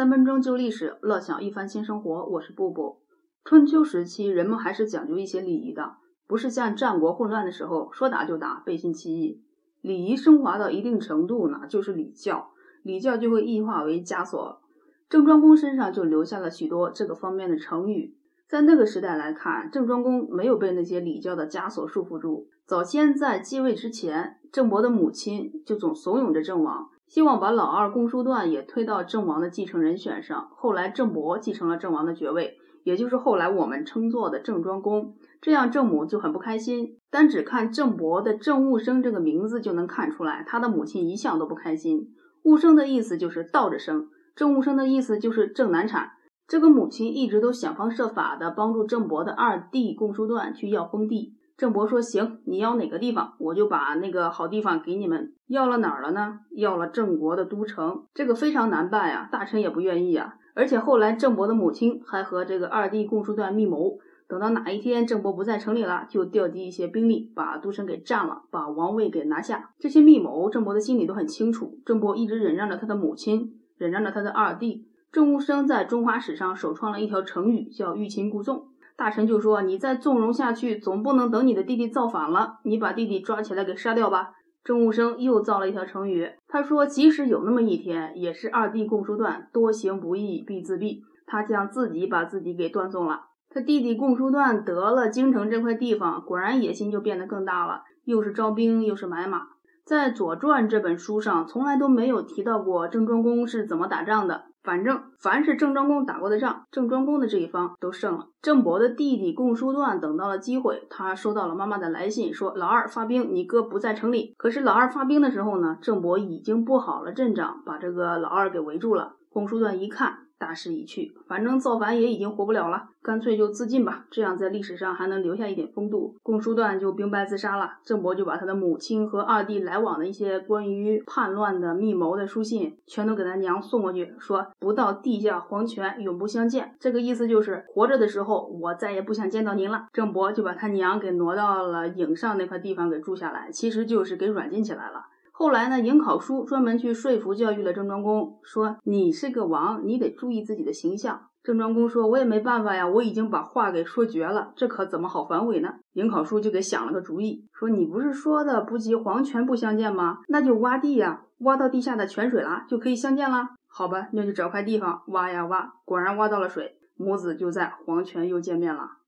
三分钟就历史，乐享一番新生活。我是布布。春秋时期，人们还是讲究一些礼仪的，不是像战国混乱的时候说打就打，背信弃义。礼仪升华到一定程度呢，就是礼教，礼教就会异化为枷锁。郑庄公身上就留下了许多这个方面的成语。在那个时代来看，郑庄公没有被那些礼教的枷锁束缚住。早先在继位之前，郑伯的母亲就总怂恿着郑王。希望把老二公叔段也推到郑王的继承人选上。后来郑伯继承了郑王的爵位，也就是后来我们称作的郑庄公。这样郑母就很不开心。单只看郑伯的郑务生这个名字就能看出来，他的母亲一向都不开心。务生的意思就是倒着生，郑务生的意思就是郑难产。这个母亲一直都想方设法的帮助郑伯的二弟公叔段去要封地。郑伯说：“行，你要哪个地方，我就把那个好地方给你们。要了哪儿了呢？要了郑国的都城。这个非常难办呀，大臣也不愿意啊。而且后来郑伯的母亲还和这个二弟共叔段密谋，等到哪一天郑伯不在城里了，就调集一些兵力，把都城给占了，把王位给拿下。这些密谋，郑伯的心里都很清楚。郑伯一直忍让着他的母亲，忍让着他的二弟。郑务生在中华史上首创了一条成语，叫欲擒故纵。”大臣就说：“你再纵容下去，总不能等你的弟弟造反了，你把弟弟抓起来给杀掉吧。”郑务生又造了一条成语，他说：“即使有那么一天，也是二弟共叔段多行不义必自毙，他将自己把自己给断送了。”他弟弟共叔段得了京城这块地方，果然野心就变得更大了，又是招兵，又是买马。在《左传》这本书上，从来都没有提到过郑庄公是怎么打仗的。反正凡是郑庄公打过的仗，郑庄公的这一方都胜了。郑伯的弟弟共叔段等到了机会，他收到了妈妈的来信，说老二发兵，你哥不在城里。可是老二发兵的时候呢，郑伯已经布好了阵仗，把这个老二给围住了。共叔段一看。大势已去，反正造反也已经活不了了，干脆就自尽吧，这样在历史上还能留下一点风度。公叔段就兵败自杀了。郑伯就把他的母亲和二弟来往的一些关于叛乱的密谋的书信，全都给他娘送过去，说不到地下黄泉永不相见。这个意思就是活着的时候我再也不想见到您了。郑伯就把他娘给挪到了颍上那块地方给住下来，其实就是给软禁起来了。后来呢，颍考叔专门去说服教育了郑庄公，说你是个王，你得注意自己的形象。郑庄公说，我也没办法呀，我已经把话给说绝了，这可怎么好反悔呢？颍考叔就给想了个主意，说你不是说的不及黄泉不相见吗？那就挖地呀，挖到地下的泉水了，就可以相见了。好吧，那就找块地方挖呀挖，果然挖到了水，母子就在黄泉又见面了。